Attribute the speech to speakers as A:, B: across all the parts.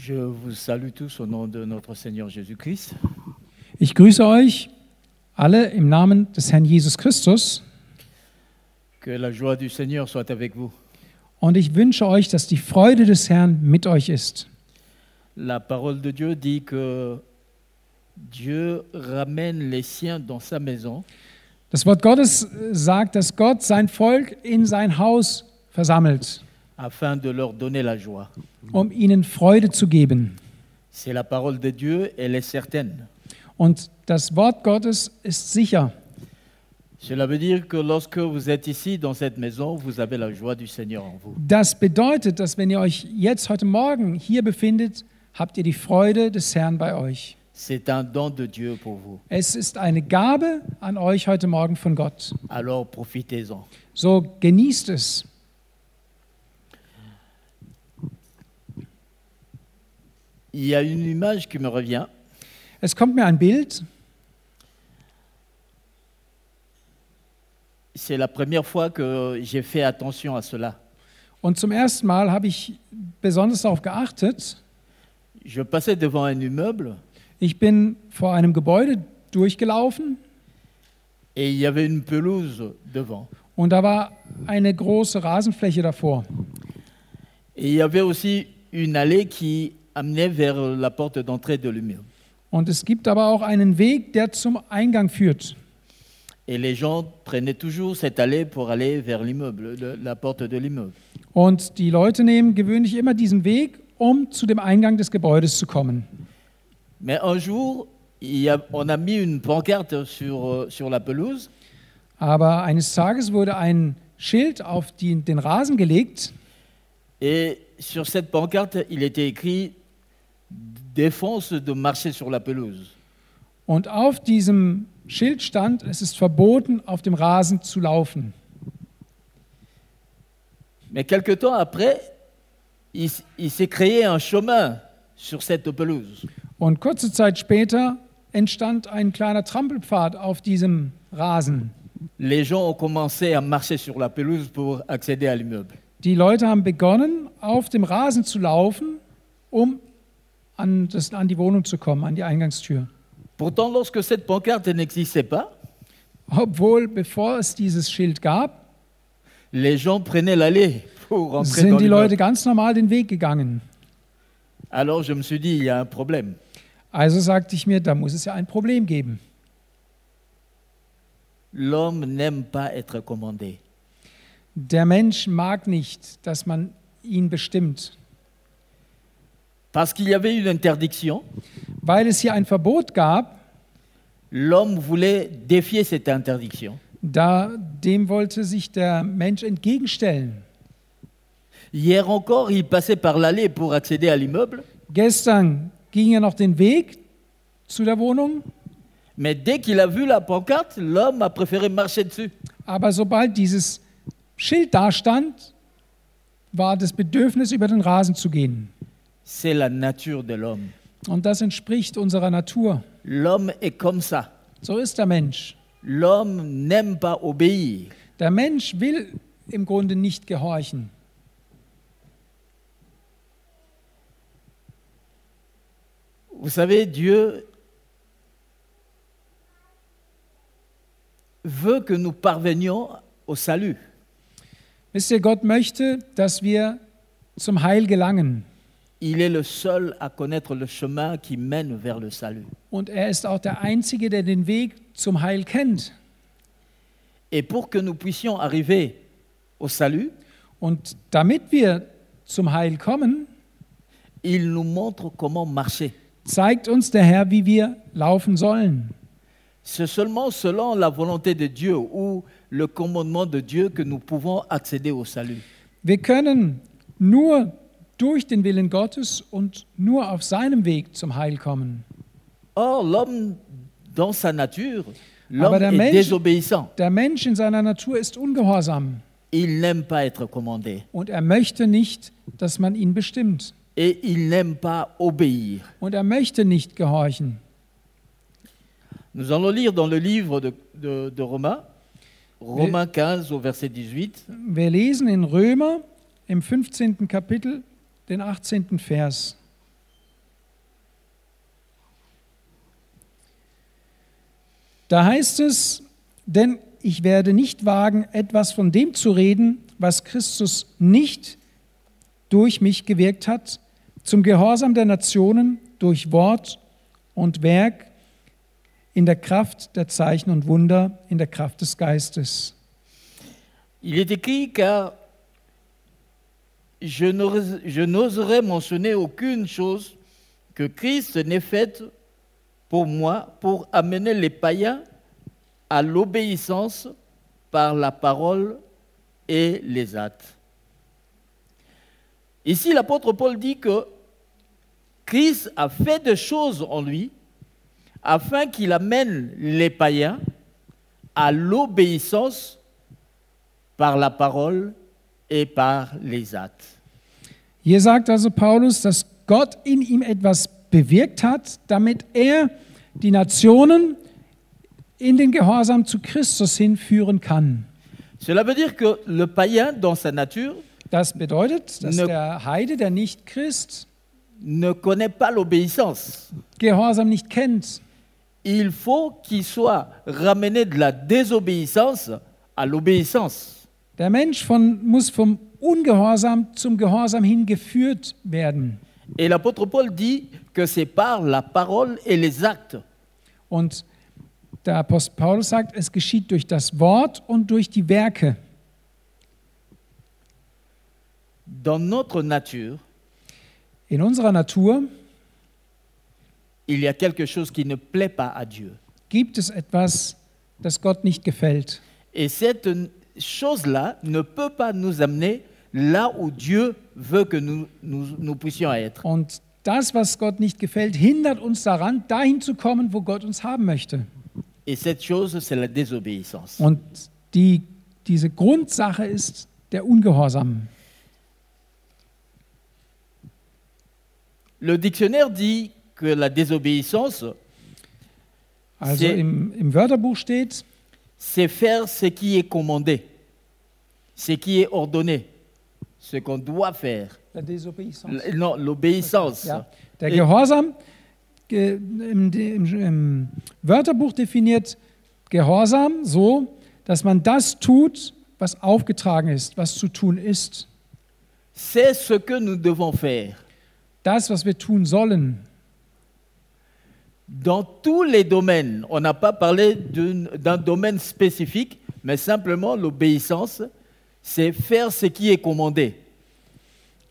A: Je vous salue tous au nom de notre Seigneur Jésus-Christ.
B: Ich grüße euch alle im Namen des Herrn Jesus Christus
A: Que la joie du Seigneur soit avec vous.
B: und ich wünsche euch, dass die Freude des Herrn mit euch ist.
A: La parole de Dieu dit que Dieu ramène les siens dans sa maison
B: Das Wort Gottes sagt, dass Gott sein Volk in sein Haus versammelt,
A: afin de leur donner la joie.
B: um ihnen Freude zu geben.
A: C'est la parole de Dieu, elle est certaine.
B: Und das Wort Gottes ist sicher.
A: Cela veut dire que lorsque vous êtes ici dans cette maison, vous avez la joie du Seigneur en vous.
B: Das bedeutet, dass wenn ihr euch jetzt heute Morgen hier befindet, habt ihr die Freude des Herrn bei euch.
A: C'est un don de Dieu pour vous.
B: Es ist eine Gabe an euch heute Morgen von Gott.
A: Alors profitez-en.
B: So genießt es.
A: Il y a une image qui me revient.
B: Es kommt mir ein Bild.
A: C'est la première fois que j'ai fait attention à cela.
B: Und zum ersten Mal habe ich besonders darauf geachtet.
A: Je passais devant un immeuble
B: Ich bin vor einem Gebäude durchgelaufen
A: et il y avait une pelouse devant.
B: und da war eine große Rasenfläche davor.
A: Et il y avait aussi une allée qui amenait vers la porte d'entrée de l'immeuble.
B: Und es gibt aber auch einen Weg, der zum Eingang führt.
A: Et les gens prenaient toujours cette allée pour aller vers l'immeuble, le- la porte de l'immeuble.
B: Und die Leute nehmen gewöhnlich immer diesen Weg, um zu dem Eingang des Gebäudes zu kommen.
A: Mais un jour, il y a- on a mis une pancarte sur, euh, sur la pelouse
B: Aber eines Tages wurde ein Schild auf die, den Rasen gelegt
A: et sur cette pancarte, il était écrit Défense de marcher sur la pelouse.
B: und auf diesem Schild stand, es ist verboten, auf dem Rasen zu laufen.
A: Mais quelque temps après, il, il s'est créé un chemin sur cette pelouse.
B: Und kurze Zeit später entstand ein kleiner Trampelpfad auf diesem Rasen.
A: Les gens ont commencé à marcher sur la pelouse pour accéder à l'immeuble.
B: Die Leute haben begonnen, auf dem Rasen zu laufen, um an, das, an die Wohnung zu kommen, an die Eingangstür.
A: Pourtant, lorsque cette pancarte n'existait pas,
B: Obwohl, bevor es dieses Schild gab,
A: les gens prenaient l'allée pour rentrer dans
B: sind die Leute ganz normal den Weg gegangen.
A: Alors je me suis dit, il y a un problème.
B: Also sagte ich mir, da muss es ja ein Problem geben.
A: L'homme n'aime pas être commandé.
B: Der Mensch mag nicht, dass man ihn bestimmt.
A: Parce qu'il y avait une interdiction,
B: Weil es hier ein Verbot gab,
A: l'homme voulait défier cette interdiction.
B: da, dem wollte sich der Mensch entgegenstellen.
A: Hier encore, il passait par l'allée pour accéder à l'immeuble,
B: Gestern ging er noch den Weg zu der Wohnung,
A: mais dès qu'il a vu la pancarte, l'homme a préféré marcher dessus.
B: aber sobald dieses Schild da stand, war das Bedürfnis, über den Rasen zu gehen.
A: C'est la nature de l'homme.
B: Und das entspricht unserer Natur.
A: L'homme est comme ça.
B: So ist der Mensch.
A: L'homme n'aime pas obéir.
B: Der Mensch will im Grunde nicht gehorchen.
A: Vous savez, Dieu veut que nous parvenions au salut.
B: Wisst ihr, Gott möchte, dass wir zum Heil gelangen.
A: Il est le seul à connaître le chemin qui mène vers le salut.
B: Und er ist auch der Einzige, der den Weg zum Heil kennt.
A: Et pour que nous puissions arriver au salut,
B: Und damit wir zum Heil kommen,
A: il nous montre comment marcher.
B: zeigt uns der Herr, wie wir laufen sollen.
A: C'est seulement selon la volonté de Dieu ou le commandement de Dieu que nous pouvons accéder au salut.
B: Wir können nur durch den Willen Gottes und nur auf seinem Weg zum Heil kommen.
A: Or, l'homme, dans sa nature, l'homme
B: Aber der
A: est
B: Mensch-
A: désobéissant.
B: Der Mensch in seiner Natur ist ungehorsam
A: Il n'aime pas être commandé.
B: und er möchte nicht, dass man ihn bestimmt.
A: Et il n'aime pas obéir.
B: Und er möchte nicht gehorchen.
A: Nous allons lire dans le livre de, de- de Romains, Romains 15 au verset 18.
B: Wir lesen in Römer im 15. Kapitel den 18. Vers. Da heißt es, denn ich werde nicht wagen, etwas von dem zu reden, was Christus nicht durch mich gewirkt hat, zum Gehorsam der Nationen durch Wort und Werk, in der Kraft der Zeichen und Wunder, in der Kraft des Geistes.
A: Il est écrit car je n'oserais mentionner aucune chose que Christ n'ait faite pour moi pour amener les païens à l'obéissance par la parole et les actes. Ici, l'apôtre Paul dit que Christ a fait des choses en lui afin qu'il amène les païens à l'obéissance par la parole et par les actes.
B: Hier sagt also Paulus, dass Gott in ihm etwas bewirkt hat, damit er die Nationen in den Gehorsam zu Christus hinführen kann.
A: Cela veut dire que le païen, dans sa nature,
B: Das bedeutet, dass
A: Ne-
B: der Heide, der nicht Christ,
A: ne connaît pas l'obéissance.
B: Gehorsam nicht kennt.
A: Il faut qu'il soit ramené de la désobéissance à l'obéissance.
B: Der Mensch von, muss vom Ungehorsam zum Gehorsam hingeführt werden.
A: Et l'apôtre Paul dit que c'est par la parole et les actes.
B: Und der Apostel Paulus sagt, es geschieht durch das Wort und durch die Werke.
A: Dans notre nature,
B: In unserer Natur
A: il y a quelque chose qui ne plaît pas à Dieu.
B: gibt es etwas, das Gott nicht gefällt.
A: Et cette chose-là ne peut pas nous amener là où Dieu veut que nous, nous, nous puissions être.
B: Und das, was Gott nicht gefällt, hindert uns daran, dahin zu kommen, wo Gott uns haben möchte.
A: Et cette chose, c'est la désobéissance.
B: Und die, diese Grundsache ist der Ungehorsam.
A: Le dictionnaire dit que la désobéissance,
B: Also im, im Wörterbuch steht,
A: c'est faire ce qui est commandé, ce qui est ordonné, ce qu'on doit faire.
B: der Desobedience.
A: L- Non, l'obéissance.
B: Ja, der Gehorsam ge, im, im, im Wörterbuch definiert Gehorsam so, dass man das tut, was aufgetragen ist, was zu tun ist.
A: C'est ce que nous devons faire.
B: Das, was wir tun sollen.
A: Dans tous les domaines, on n'a pas parlé d'un domaine spécifique, mais simplement l'obéissance, c'est faire ce qui est commandé.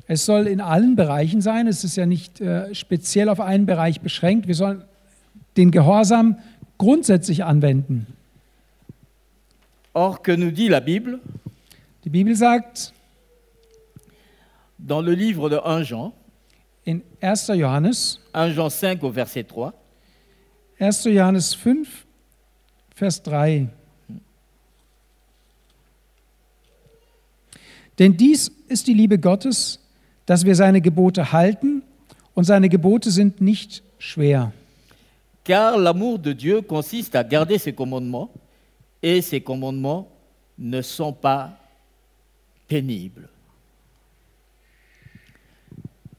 B: Es soll in allen Bereichen sein. Es ist ja nicht äh, speziell auf einen Bereich beschränkt. Wir sollen den Gehorsam grundsätzlich anwenden.
A: Or, que nous dit la Bible?
B: Die Bibel sagt
A: dans le livre de 1 Jean,
B: in 1. Johannes,
A: 1 Jean 5 au verset 3,
B: 1. Johannes 5, Vers 3. Denn dies ist die Liebe Gottes, dass wir seine Gebote halten und seine Gebote sind nicht schwer.
A: car l'amour de Dieu consiste à garder ses commandements, et ses commandements ne sont pas pénibles.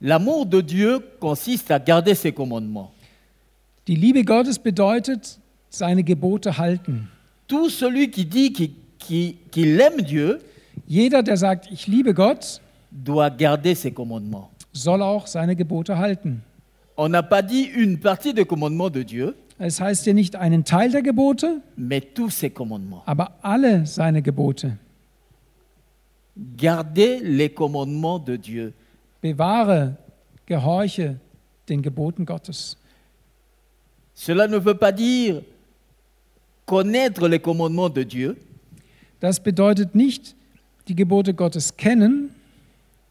A: L'amour de Dieu consiste à garder ses commandements.
B: Die Liebe Gottes bedeutet seine Gebote halten.
A: Tout celui qui dit qu'il qu'il- qu'il aime Dieu
B: Jeder, der sagt, ich liebe Gott,
A: doit garder ses commandements.
B: soll auch seine Gebote halten.
A: On n'a pas dit une partie des commandements de Dieu,
B: Es heißt ja nicht einen Teil der Gebote,
A: mais tous ses commandements.
B: aber alle seine Gebote.
A: Garder les commandements de Dieu.
B: Bewahre, gehorche den Geboten Gottes.
A: Cela ne veut pas dire connaître les commandements de Dieu,
B: Das bedeutet nicht, die Gebote Gottes kennen,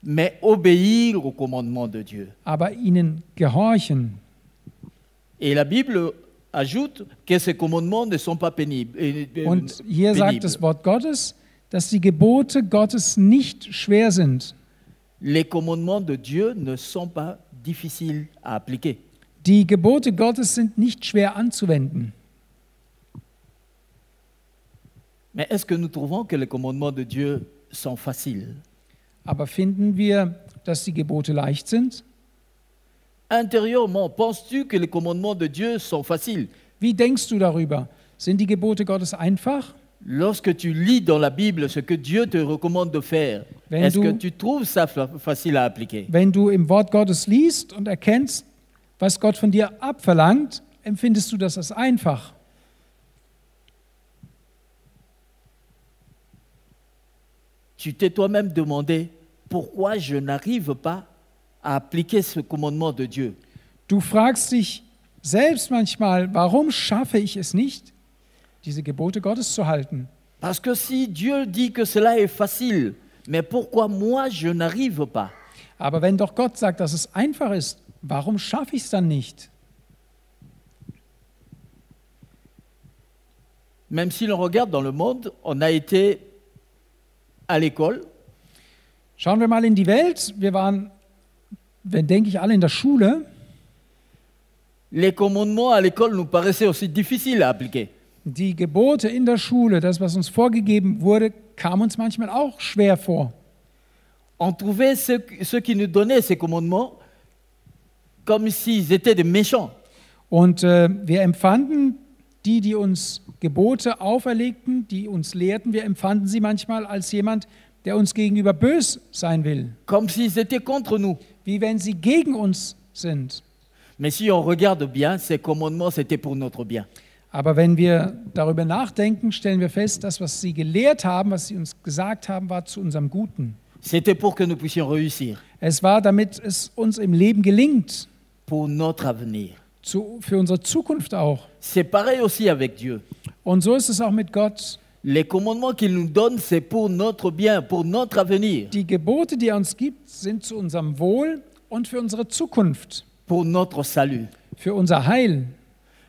A: mais obéir aux commandements de Dieu.
B: aber ihnen gehorchen.
A: Et la Bible ajoute que ces commandements ne sont pas pénibles. euh, euh,
B: Und hier sagt
A: pénibles.
B: das Wort Gottes, dass die Gebote Gottes nicht schwer sind.
A: Les commandements de Dieu ne sont pas difficiles à appliquer.
B: Die Gebote Gottes sind nicht schwer anzuwenden.
A: Mais est-ce que nous trouvons que les commandements de Dieu sont faciles
B: Aber finden wir, dass die Gebote leicht sind?
A: Intérieurement, penses-tu que les commandements de Dieu sont faciles
B: Wie denkst du darüber? Sind die Gebote Gottes einfach?
A: Lorsque tu lis dans la Bible ce que Dieu te recommande de faire,
B: Wenn
A: est-ce que tu trouves ça fa- facile à appliquer
B: Wenn du im Wort Gottes liest und erkennst, was Gott von dir abverlangt, empfindest du das als einfach.
A: Tu t'es toi-même demandé pourquoi je n'arrive pas à appliquer ce commandement de Dieu.
B: Du fragst dich selbst manchmal, warum schaffe ich es nicht, diese Gebote Gottes zu halten?
A: Parce que si Dieu dit que cela est facile, mais pourquoi moi je n'arrive pas
B: Aber wenn doch Gott sagt, dass es einfach ist, warum schaffe ich es dann nicht?
A: Même si l'on regarde dans le monde, on a été à l'école,
B: Schauen wir mal in die Welt. Wir waren, wenn denke ich, alle in der Schule.
A: les commandements à l'école nous paraissaient aussi difficiles à appliquer.
B: Die Gebote in der Schule, das, was uns vorgegeben wurde, kam uns manchmal auch schwer vor.
A: On trouvait ceux, ceux qui nous donnaient ces commandements comme s'ils étaient des méchants.
B: Und äh, wir empfanden die, die uns Gebote auferlegten, die uns lehrten, wir empfanden sie manchmal als jemand, der uns gegenüber bös sein will,
A: comme s'ils étaient contre nous.
B: wie wenn sie gegen uns sind.
A: Mais si on regarde bien, ces commandements, c'était pour notre bien.
B: Aber wenn wir darüber nachdenken, stellen wir fest, das, was sie gelehrt haben, was sie uns gesagt haben, war zu unserem Guten.
A: C'était pour que nous puissions réussir,
B: Es war, damit es uns im Leben gelingt,
A: pour notre avenir.
B: zu, für unsere Zukunft auch.
A: C'est pareil aussi avec Dieu.
B: Und so ist es auch mit Gott.
A: Les commandements qu'il nous donne, c'est pour notre bien, pour notre avenir,
B: Die Gebote, die er uns gibt, sind zu unserem Wohl und für unsere Zukunft,
A: pour notre salut.
B: für unser Heil.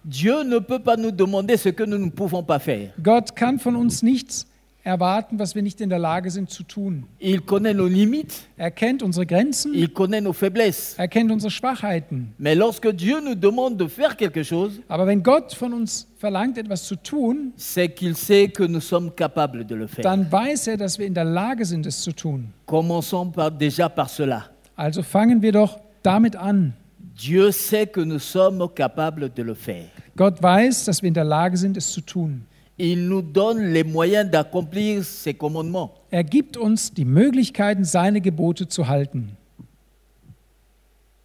A: Dieu ne peut pas nous demander ce que nous ne pouvons pas faire.
B: Gott kann von uns nichts erwarten, was wir nicht in der Lage sind zu tun.
A: Il connaît nos limites,
B: Er kennt unsere Grenzen,
A: il connaît nos faiblesses.
B: er kennt unsere Schwachheiten.
A: Mais lorsque Dieu nous demande de faire quelque chose,
B: Aber wenn Gott von uns verlangt, etwas zu tun,
A: c'est qu'il sait que nous sommes capables de le faire.
B: dann weiß er, dass wir in der Lage sind, es zu tun.
A: Commençons par- déjà par cela.
B: Also fangen wir doch damit an.
A: Dieu sait que nous sommes capables de le faire.
B: Gott weiß, dass wir in der Lage sind, es zu tun.
A: Il nous donne les moyens d'accomplir ses commandements.
B: Er gibt uns die Möglichkeiten, seine Gebote zu halten.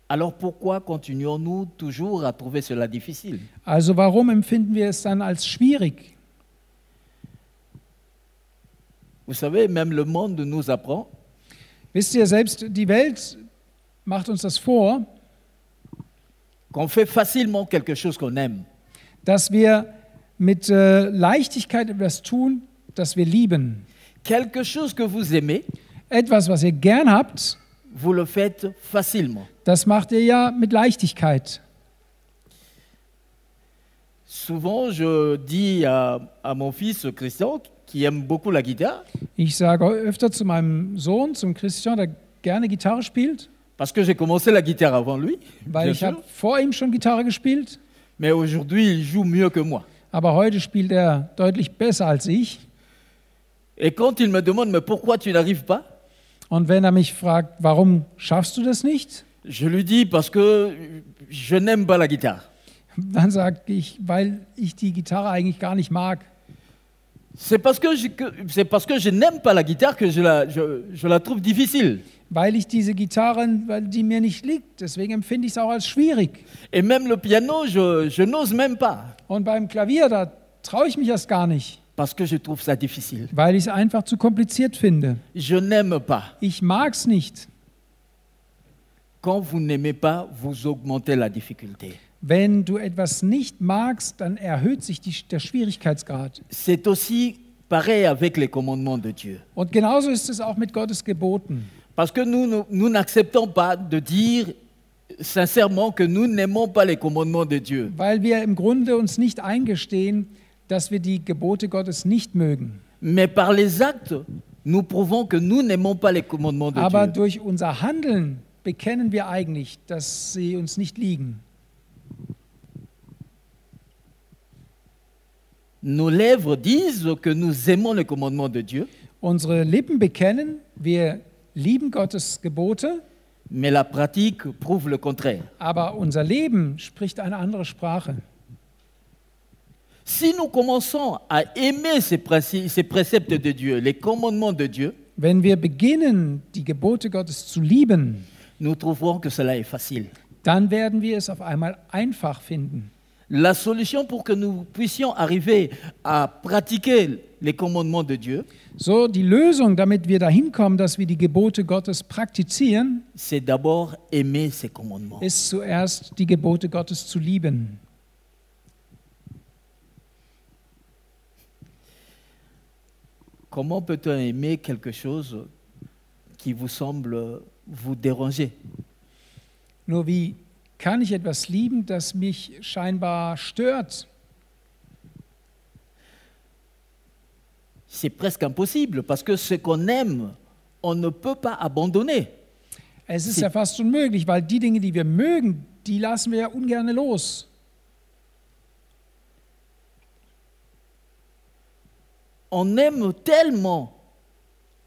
A: Alors pourquoi continuons-nous toujours à trouver cela difficile
B: Also warum empfinden wir es dann als schwierig?
A: Vous savez, même le monde nous apprend
B: Wisst ihr, selbst die Welt macht uns das vor,
A: qu'on fait facilement quelque chose qu'on aime.
B: dass wir mit äh, Leichtigkeit etwas tun, das wir lieben.
A: Quelque chose que vous aimez,
B: Etwas, was ihr gern habt,
A: vous le faites facilement.
B: das macht ihr ja mit Leichtigkeit.
A: Souvent, je dis à, à mon fils Christian, qui aime beaucoup la guitare,
B: Ich sage öfter zu meinem Sohn, zum Christian, der gerne Gitarre spielt,
A: parce que j'ai commencé la guitare avant lui,
B: weil ich habe vor ihm schon Gitarre gespielt,
A: mais aujourd'hui, il joue mieux que moi.
B: Aber heute spielt er deutlich besser als ich.
A: Et quand il me demande, mais pourquoi tu n'arrives pas
B: Und wenn er mich fragt, warum schaffst du das nicht,
A: Je lui dis, parce que je n'aime pas la guitare.
B: dann sage ich, weil ich die Gitarre eigentlich gar nicht mag.
A: C'est parce que je, c'est parce que je n'aime pas la guitare que je la, je, je la trouve difficile.
B: Weil ich diese Gitarre, weil die mir nicht liegt. Deswegen empfinde ich es auch als schwierig.
A: Et même le piano, je, je n'ose même pas,
B: Und beim Klavier, da traue ich mich erst gar nicht,
A: parce que je trouve ça difficile.
B: weil ich es einfach zu kompliziert finde.
A: Je n'aime pas.
B: Ich nicht.
A: Quand vous n'aimez pas, vous augmentez la difficulté.
B: Wenn du etwas nicht magst, dann erhöht sich die, der Schwierigkeitsgrad.
A: C'est aussi pareil avec les commandements de Dieu.
B: Und genauso ist es auch mit Gottes Geboten.
A: Parce que nous, nous, n'acceptons pas de dire sincèrement que nous n'aimons pas les commandements de Dieu.
B: Weil wir im Grunde uns nicht eingestehen, dass wir die Gebote Gottes nicht mögen.
A: Mais par les actes, nous prouvons que nous n'aimons pas les commandements de
B: Aber
A: Dieu.
B: durch unser Handeln bekennen wir eigentlich, dass sie uns nicht liegen.
A: Nos lèvres disent que nous aimons les commandements de Dieu,
B: Unsere Lippen bekennen, wir lieben Gottes Gebote,
A: mais la pratique prouve le contraire.
B: aber unser Leben spricht eine andere Sprache.
A: Si nous commençons à aimer ces, ces préceptes de Dieu, les commandements de Dieu,
B: Wenn wir beginnen, die Gebote Gottes zu lieben,
A: nous trouverons que cela est facile.
B: dann werden wir es auf einmal einfach finden.
A: La solution pour que nous puissions arriver à pratiquer les commandements de Dieu,
B: So, die Lösung, damit wir dahin kommen, dass wir die Gebote Gottes praktizieren,
A: c'est d'abord aimer ces commandements.
B: ist zuerst die Gebote Gottes zu lieben.
A: Comment peut-on aimer quelque chose qui vous semble vous déranger?
B: Nur wie kann ich etwas lieben, das mich scheinbar stört?
A: C'est presque impossible parce que ce qu'on aime, on ne peut pas abandonner.
B: Es ist ja fast unmöglich, weil die Dinge, die wir mögen, die lassen wir ja ungern los.
A: On aime tellement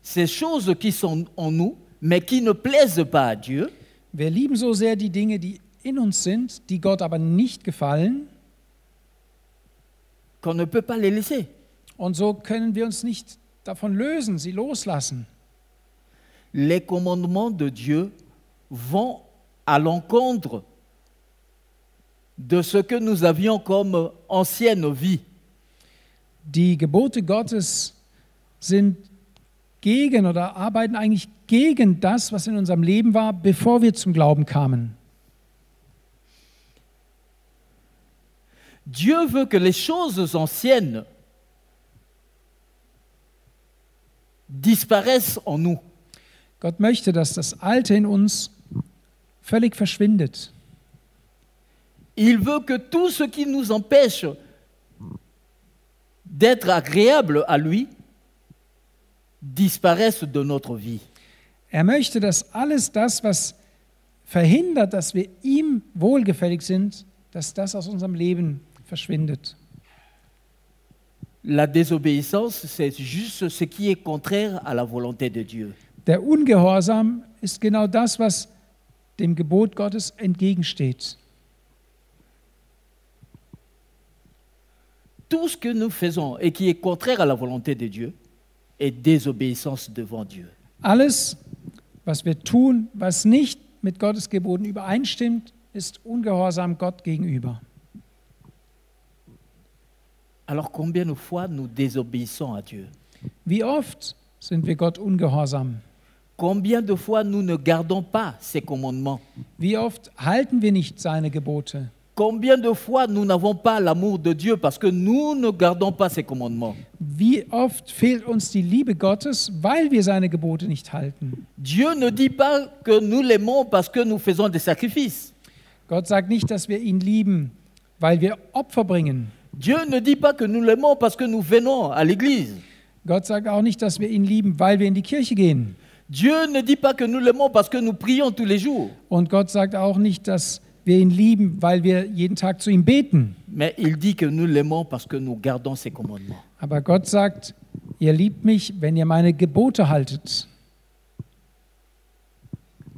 A: ces choses qui sont en nous, mais qui ne plaisent pas à Dieu,
B: Wir lieben so sehr die Dinge, die in uns sind, die Gott aber nicht gefallen.
A: qu'on ne peut pas les laisser.
B: Und so können wir uns nicht davon lösen, sie loslassen.
A: Les commandements de Dieu vont à l'encontre de ce que nous avions comme ancienne vie.
B: Die Gebote Gottes sind gegen oder arbeiten eigentlich gegen das, was in unserem Leben war, bevor wir zum Glauben kamen.
A: Dieu veut que les choses anciennes disparaissent en nous.
B: Gott möchte, dass das Alte in uns völlig verschwindet.
A: Il veut que tout ce qui nous empêche d'être agréable à lui disparaisse de notre vie.
B: Er möchte, dass alles das, was verhindert, dass wir ihm wohlgefällig sind, dass das aus unserem Leben verschwindet.
A: La désobéissance, c'est juste ce qui est contraire à la volonté de Dieu.
B: Der Ungehorsam ist genau das, was dem Gebot Gottes entgegensteht.
A: Tout ce que nous faisons et qui est contraire à la volonté de Dieu est désobéissance devant Dieu.
B: Alles, was wir tun, was nicht mit Gottes Geboten übereinstimmt, ist Ungehorsam Gott gegenüber.
A: Alors combien de fois nous désobéissons à Dieu
B: Wie oft sind wir Gott ungehorsam?
A: Combien de fois nous ne gardons pas ses commandements
B: Wie oft halten wir nicht seine Gebote?
A: Combien de fois nous n'avons pas l'amour de Dieu parce que nous ne gardons pas ses commandements
B: Wie oft fehlt uns die Liebe Gottes, weil wir seine Gebote nicht halten?
A: Dieu ne dit pas que nous l'aimons parce que nous faisons des sacrifices.
B: Gott sagt nicht, dass wir ihn lieben, weil wir Opfer bringen.
A: Dieu ne dit pas que nous l'aimons parce que nous venons à l'église.
B: Gott sagt auch nicht, dass wir ihn lieben, weil wir in die Kirche gehen.
A: Dieu ne dit pas que nous l'aimons parce que nous prions tous les jours.
B: Und Gott sagt auch nicht, dass wir ihn lieben, weil wir jeden Tag zu ihm beten.
A: Mais il dit que nous l'aimons parce que nous gardons ses commandements.
B: Aber Gott sagt, ihr liebt mich, wenn ihr meine Gebote haltet.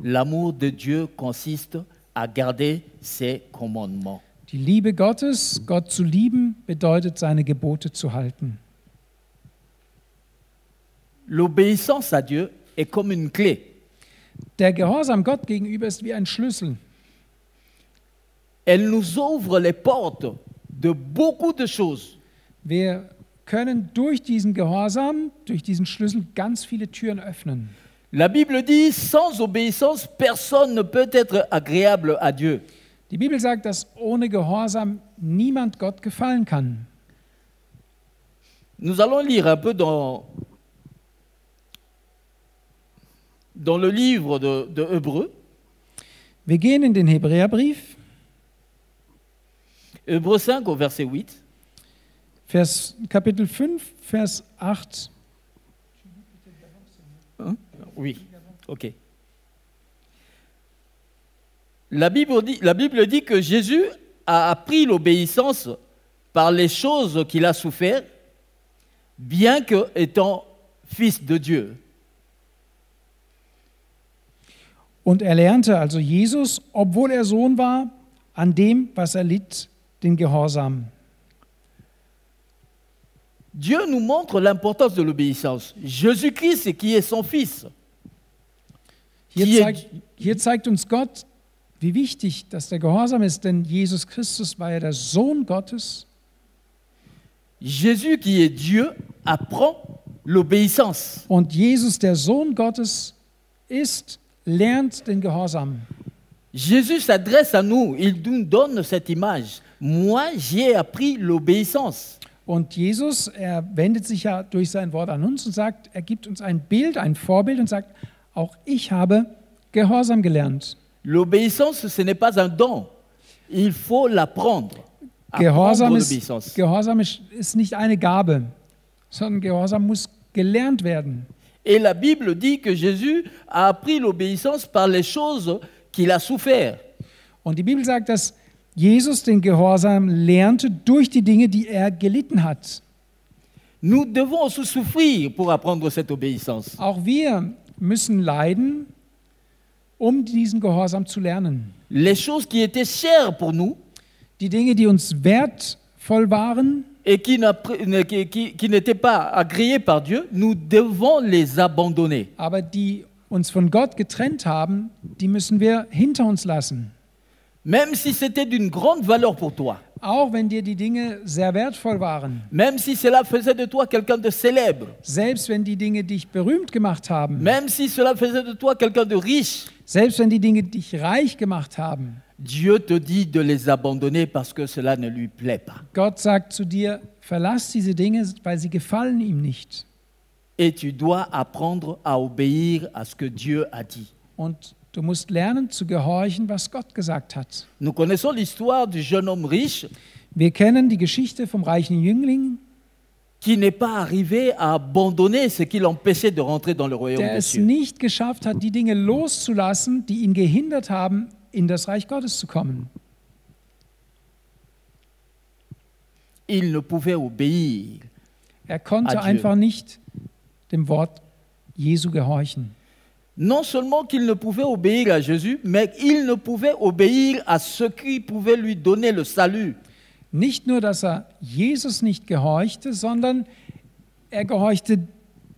A: L'amour de Dieu consiste à garder ses commandements.
B: Die Liebe Gottes, Gott zu lieben, bedeutet, seine Gebote zu halten.
A: L'obéissance à Dieu est comme une clé.
B: Der Gehorsam Gott gegenüber ist wie ein Schlüssel.
A: Elle nous ouvre les portes de beaucoup de choses.
B: Wir können durch diesen Gehorsam, durch diesen Schlüssel ganz viele Türen öffnen.
A: La Bible dit, sans obéissance, personne ne peut être agréable à Dieu.
B: Die Bibel sagt, dass ohne Gehorsam niemand Gott gefallen kann.
A: Nous allons lire un peu dans, dans le livre de, de Hébreux,
B: Wir gehen in den Hebräerbrief,
A: Hébreux 5 au verset 8.
B: Vers, Kapitel 5, Vers 8.
A: Hein? Oui, ok. La Bible, dit, la Bible dit que Jésus a appris l'obéissance par les choses qu'il a souffert, bien que étant fils de Dieu.
B: Und er lernte also Jesus, obwohl er Sohn war, an dem, was er litt, den Gehorsam.
A: Dieu nous montre l'importance de l'obéissance. Jésus-Christ, qui est son Fils,
B: Hier zeigt, hier zeigt uns Gott, wie wichtig, dass der Gehorsam ist, denn Jesus Christus war ja der Sohn Gottes
A: Jésus qui est Dieu, apprend l'obéissance.
B: und Jesus, der Sohn Gottes ist, lernt den Gehorsam.
A: Jésus s'adresse à nous, il nous donne cette image. Moi, j'ai appris l'obéissance.
B: Und Jesus, er wendet sich ja durch sein Wort an uns und sagt, er gibt uns ein Bild, ein Vorbild und sagt, auch ich habe Gehorsam gelernt.
A: L'obéissance, ce n'est pas un don. Il faut l'apprendre.
B: Gehorsam ist. Gehorsam ist, nicht eine Gabe, sondern Gehorsam muss gelernt werden.
A: Et la Bible dit que Jésus a appris l'obéissance par les choses qu'il a souffert.
B: Und die Bibel sagt, dass Jesus den Gehorsam lernte durch die Dinge, die er gelitten hat.
A: Nous devons souffrir pour apprendre cette obéissance.
B: Auch wir müssen leiden, um diesen Gehorsam zu lernen.
A: Les choses qui étaient chères pour nous
B: Die Dinge, die uns wertvoll waren,
A: et qui ne- qui- qui- qui n'étaient pas agréées par Dieu, nous devons les abandonner.
B: aber die uns von Gott getrennt haben, die müssen wir hinter uns lassen.
A: Même si c'était d'une grande valeur pour toi,
B: Auch wenn dir die Dinge sehr wertvoll waren,
A: même si cela faisait de toi quelqu'un de célèbre,
B: selbst wenn die Dinge dich berühmt gemacht haben,
A: même si cela faisait de toi quelqu'un de riche,
B: selbst wenn die Dinge dich reich gemacht haben,
A: Dieu te dit de les abandonner parce que cela ne lui plaît pas.
B: Gott sagt zu dir, verlass diese Dinge, weil sie gefallen ihm nicht.
A: Et tu dois apprendre à obéir à ce que Dieu a dit.
B: Und du musst lernen zu gehorchen, was Gott gesagt hat.
A: Nous connaissons l'histoire du jeune homme riche
B: Wir kennen die Geschichte vom reichen Jüngling,
A: qui n'est pas arrivé à abandonner ce qui l'empêchait de rentrer dans le royaume
B: der
A: des
B: es
A: cieux.
B: nicht geschafft hat, die Dinge loszulassen, die ihn gehindert haben, in das Reich Gottes zu kommen.
A: Il ne pouvait obéir.
B: Er konnte
A: Adieu.
B: einfach nicht dem Wort Jesu gehorchen.
A: Non seulement qu'il ne pouvait obéir à Jésus, mais il ne pouvait obéir à ce qui pouvait lui donner le salut.
B: Nicht nur, dass er Jesus nicht gehorchte, sondern er gehorchte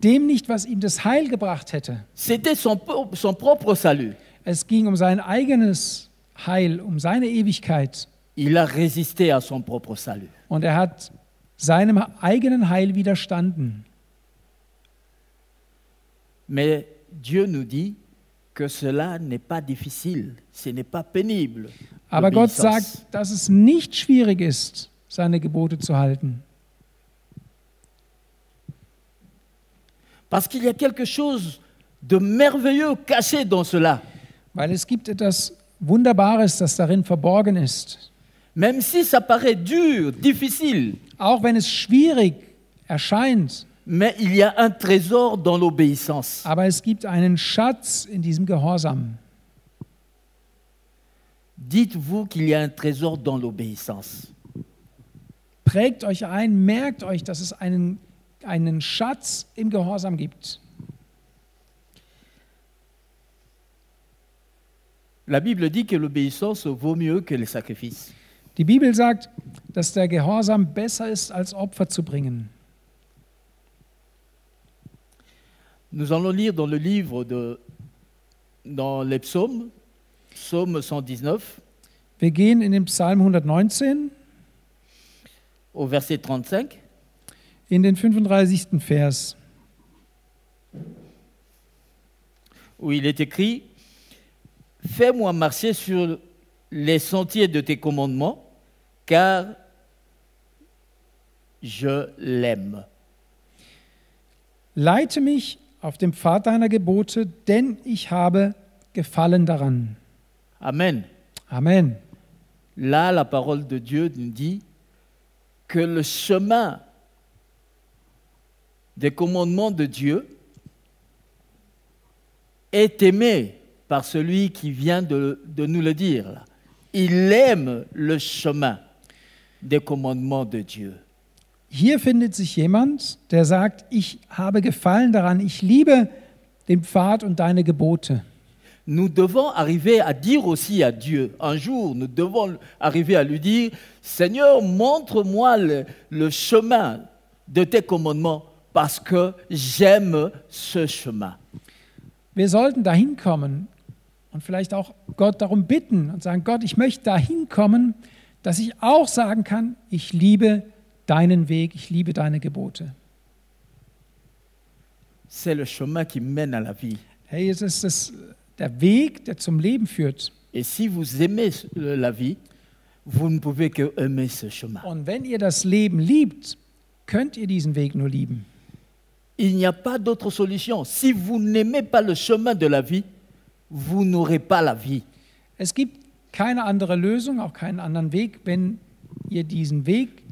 B: dem nicht, was ihm das Heil gebracht hätte.
A: C'était son, son propre salut.
B: Es ging um sein eigenes Heil, um seine Ewigkeit.
A: Il a résisté à son propre salut.
B: Und er hat seinem eigenen Heil widerstanden.
A: Mais Dieu nous dit que cela n'est pas difficile, ce n'est pas pénible.
B: Aber Gott sagt, dass es nicht schwierig ist, seine Gebote zu halten.
A: Parce qu'il y a quelque chose de merveilleux caché dans cela.
B: Weil es gibt etwas Wunderbares, das darin verborgen ist.
A: Même si ça paraît dur, difficile,
B: Auch wenn es schwierig erscheint,
A: mais il y a un trésor dans l'obéissance.
B: aber es gibt einen Schatz in diesem Gehorsam.
A: Dites-vous qu'il y a un trésor dans l'obéissance.
B: Prägt euch ein, merkt euch, dass es einen, einen Schatz im Gehorsam gibt.
A: La Bible dit que l'obéissance vaut mieux que les sacrifices.
B: Die Bibel sagt, dass der Gehorsam besser ist, als Opfer zu bringen.
A: Nous allons lire dans le livre de dans les psaumes, psaume 119
B: Wir gehen in den Psalm 119,
A: au verset 35.
B: in den 35. Vers.
A: où il est écrit Fais-moi marcher sur les sentiers de tes commandements, car je l'aime.
B: Leite mich auf dem Pfad deiner Gebote, denn ich habe Gefallen daran.
A: Amen.
B: Amen.
A: Là, la parole de Dieu nous dit que le chemin des commandements de Dieu est aimé par celui qui vient de, de nous le dire. Il aime le chemin des commandements de Dieu.
B: Hier findet sich jemand, der sagt, ich habe Gefallen daran, ich liebe den Pfad und deine Gebote.
A: Nous devons arriver à dire aussi à Dieu, un jour, nous devons arriver à lui dire, Seigneur, montre-moi le, le chemin de tes commandements parce que j'aime ce chemin.
B: Wir sollten dahin kommen und vielleicht auch Gott darum bitten und sagen, Gott, ich möchte dahin kommen, dass ich auch sagen kann, ich liebe deinen Weg, ich liebe deine Gebote.
A: C'est le chemin qui mène à la vie.
B: Hey, es ist das, der Weg, der zum Leben führt.
A: Et si vous aimez la vie, vous ne pouvez que aimer ce chemin.
B: Und wenn ihr das Leben liebt, könnt ihr diesen Weg nur lieben.
A: Il n'y a pas d'autre solution. Si vous n'aimez pas le chemin de la vie, vous n'aurez pas la vie.
B: Es gibt keine andere Lösung, auch keinen anderen Weg. Wenn ihr diesen Weg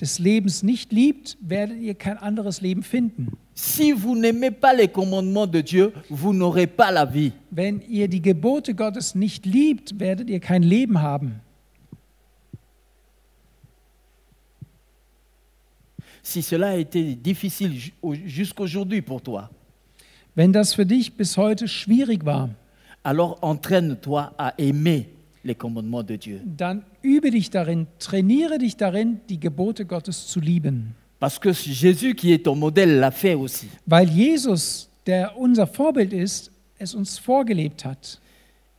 B: des Lebens nicht liebt, werdet ihr kein anderes Leben finden.
A: Si vous n'aimez pas les commandements de Dieu, vous n'aurez pas la vie.
B: Wenn ihr die Gebote Gottes nicht liebt, werdet ihr kein Leben haben.
A: Si cela a été difficile ju- au- jusqu'aujourd'hui pour toi,
B: Wenn das für dich bis heute schwierig war,
A: alors entraîne-toi à aimer les commandements de Dieu.
B: dann übe dich darin, trainiere dich darin, die Gebote Gottes zu lieben.
A: Parce que Jésus, qui est ton modèle, l'a fait aussi.
B: Weil Jesus, der unser Vorbild ist, es uns vorgelebt hat.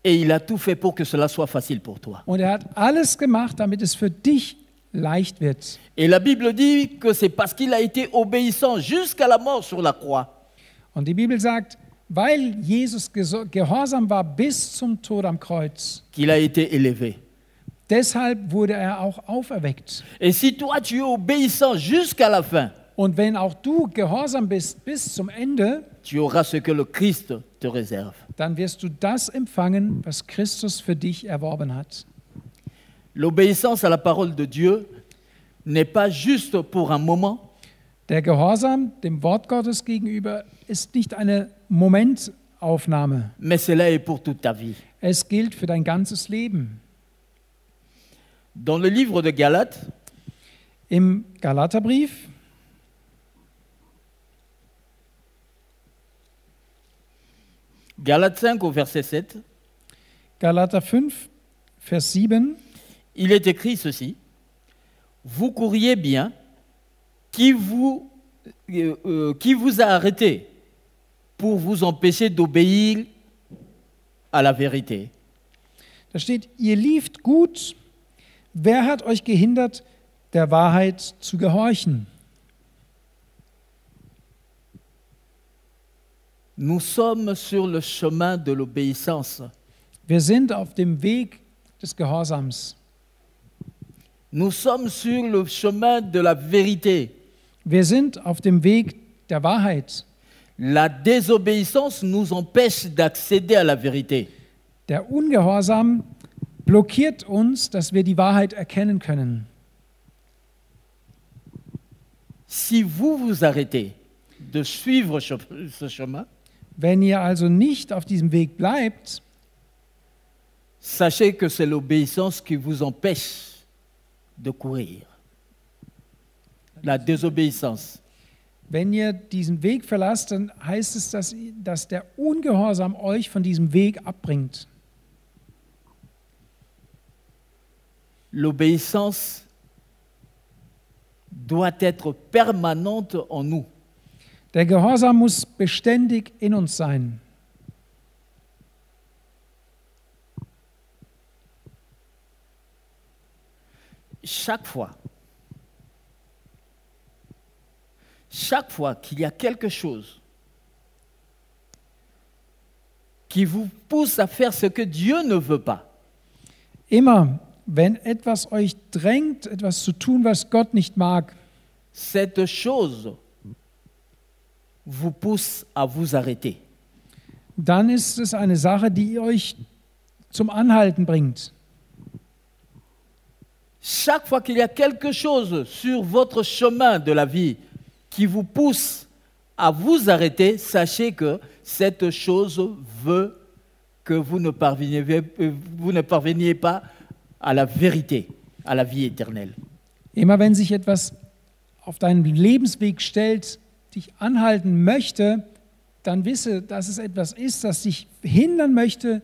A: Et il a tout fait pour que cela soit facile pour toi.
B: Und er hat alles gemacht, damit es für dich leicht wird.
A: Et la Bible dit que c'est parce qu'il a été obéissant jusqu'à la mort sur la croix
B: Und die Bibel sagt, weil Jesus gehorsam war bis zum Tod am Kreuz,
A: qu'il a été élevé.
B: deshalb wurde er auch auferweckt.
A: Et si toi tu es obéissant jusqu'à la fin,
B: Und wenn auch du gehorsam bist bis zum Ende,
A: tu auras ce que le Christ te réserve.
B: dann wirst du das empfangen, was Christus für dich erworben hat.
A: L'obéissance à la parole de Dieu n'est pas juste pour un moment,
B: Der Gehorsam dem Wort Gottes gegenüber ist nicht eine Momentaufnahme.
A: mais cela est pour toute ta vie.
B: Es gilt für dein ganzes Leben.
A: Dans le livre de Galates,
B: Im Galaterbrief,
A: Galates 5 au verset 7,
B: Galater 5, Vers 7,
A: il est écrit ceci Vous courriez bien, qui vous, euh, euh, qui vous a arrêté pour vous empêcher d'obéir à la vérité?
B: Da steht, ihr lieft gut. Wer hat euch gehindert, der Wahrheit zu gehorchen?
A: Nous sommes sur le chemin de l'obéissance.
B: Wir sind auf dem Weg des Gehorsams.
A: Nous sommes sur le chemin de la vérité.
B: Wir sind auf dem Weg der Wahrheit.
A: La désobéissance nous empêche d'accéder à la vérité.
B: Der Ungehorsam blockiert uns, dass wir die Wahrheit erkennen können.
A: Si vous vous arrêtez de suivre ce chemin,
B: Wenn ihr also nicht auf diesem Weg bleibt,
A: sachez que c'est l'obéissance qui vous empêche de courir. La désobéissance.
B: wenn ihr diesen Weg verlasst, dann heißt es, dass, dass der Ungehorsam euch von diesem Weg abbringt.
A: L'obéissance doit être permanente en nous.
B: Der Gehorsam muss beständig in uns sein.
A: Chaque fois, chaque fois qu'il y a quelque chose qui vous pousse à faire ce que Dieu ne veut pas,
B: Immer, wenn etwas euch drängt, etwas zu tun, was Gott nicht mag,
A: cette chose vous pousse à vous arrêter.
B: dann ist es eine Sache, die euch zum Anhalten bringt.
A: Chaque fois qu'il y a quelque chose sur votre chemin de la vie qui vous pousse à vous arrêter, sachez que cette chose veut que vous ne parveniez, vous ne parveniez pas à la vérité, à la vie éternelle.
B: Immer wenn sich etwas auf deinen Lebensweg stellt, dich anhalten möchte, dann wisse, dass es etwas ist, das dich hindern möchte,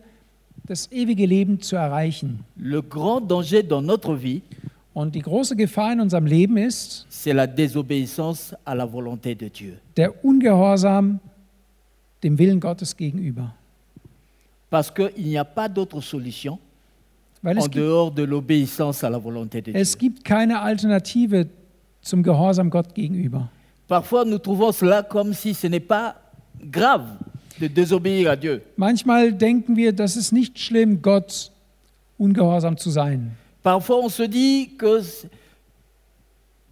B: das ewige Leben zu erreichen.
A: Le grand danger dans notre vie,
B: Und die große Gefahr in unserem Leben ist
A: la désobéissance à la volonté de Dieu.
B: der Ungehorsam dem Willen Gottes gegenüber.
A: Parce qu'il n'y a pas d'autre solution
B: Weil
A: en
B: es gibt,
A: dehors de l'obéissance à la volonté de Dieu.
B: es gibt keine Alternative zum Gehorsam Gott gegenüber.
A: Parfois, nous trouvons cela comme si ce n'est pas grave de désobéir à Dieu.
B: Manchmal denken wir, das ist nicht schlimm, Gott ungehorsam zu sein.
A: Parfois, on se dit que